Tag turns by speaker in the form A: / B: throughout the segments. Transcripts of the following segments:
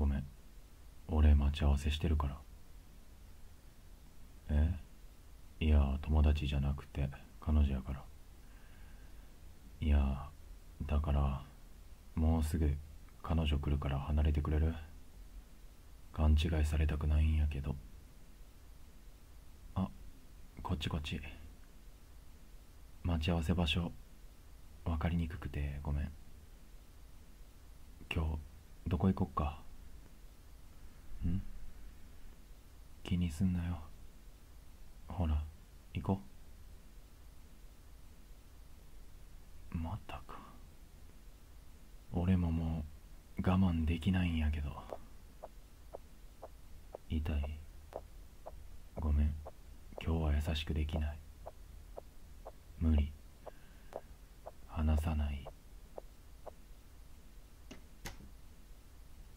A: ごめん。俺待ち合わせしてるから。え？いや友達じゃなくて彼女やから。いやだからもうすぐ彼女来るから離れてくれる？勘違いされたくないんやけど。あこっちこっち。待ち合わせ場所分かりにくくてごめん。今日どこ行こっか？ん？気にすんなよ。ほら行こう。またか。俺ももう我慢できないんやけど。痛い。ごめん。今日は優しくできない。無理。話さない。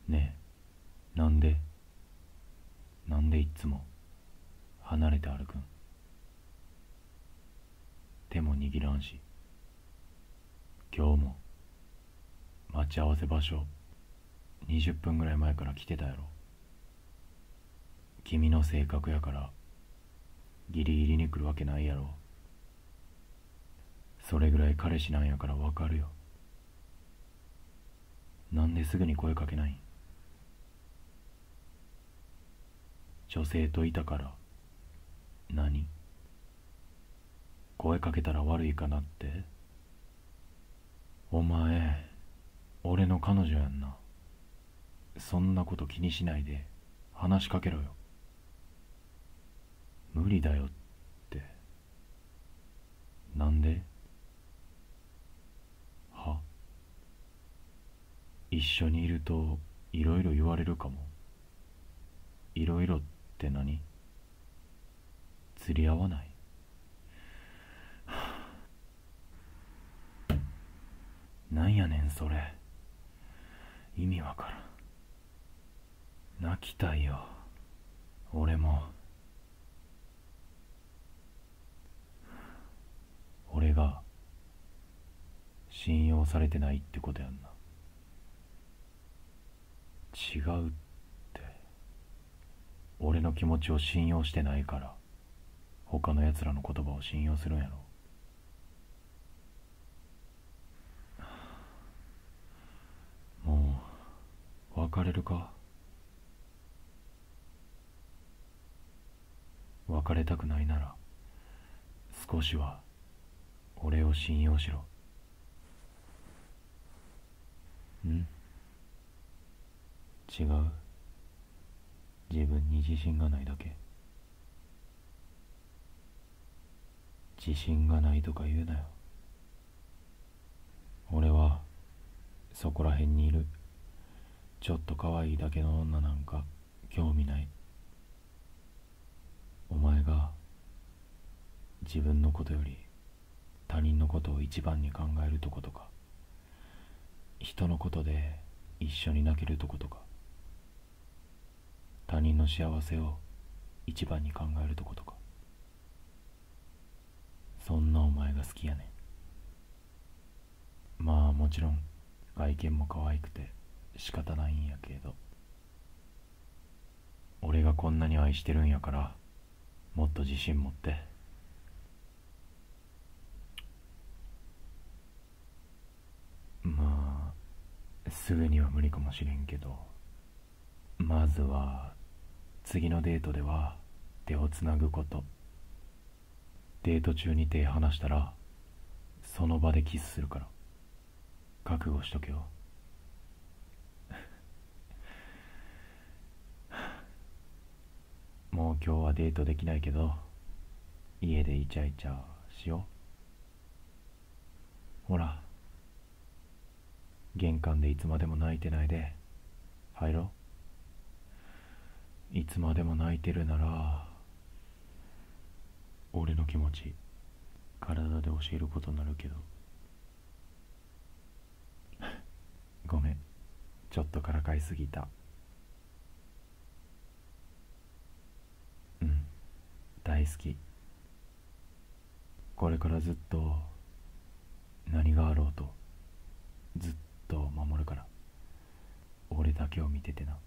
A: ねえ。なんで？なんでいっつも離れて歩くん？手も握らんし今日も待ち合わせ場所20分ぐらい前から来てたやろ。君の性格やからギリギリに来るわけないやろ。それぐらい彼氏なんやからわかるよ。なんですぐに声かけないん？女性といたから。何？声かけたら悪いかなって。お前俺の彼女やんな。そんなこと気にしないで。話しかけろよ。無理だよって。なんで？は？一緒にいるといろいろ言われるかも。いろいろって何？釣り合わない？なんやねんそれ。意味わからん。泣きたいよ。俺も。俺が信用されてないってことやんな。違うって。俺の気持ちを信用してないから他の奴らの言葉を信用するんやろ。もう別れるか？別れたくないなら少しは俺を信用しろ。ん？違う。自分に自信がないだけ。自信がないとか言うなよ。俺はそこら辺にいる。ちょっと可愛いだけの女なんか興味ない。お前が自分のことより他人のことを一番に考えるとことか人のことで一緒に泣けるとことか人の幸せを一番に考えるとことか。そんなお前が好きやねん。まあもちろん外見も可愛くて仕方ないんやけど。俺がこんなに愛してるんやからもっと自信持って。まあすぐには無理かもしれんけどまずは次のデートでは手をつなぐこと。デート中に手離したらその場でキスするから。覚悟しとけよ。もう今日はデートできないけど家でイチャイチャしよう。ほら。玄関でいつまでも泣いてないで。入ろう。いつまでも泣いてるなら俺の気持ち体で教えることになるけど。ごめん。ちょっとからかいすぎた。うん。大好き。これからずっと何があろうとずっと守るから。俺だけを見ててな。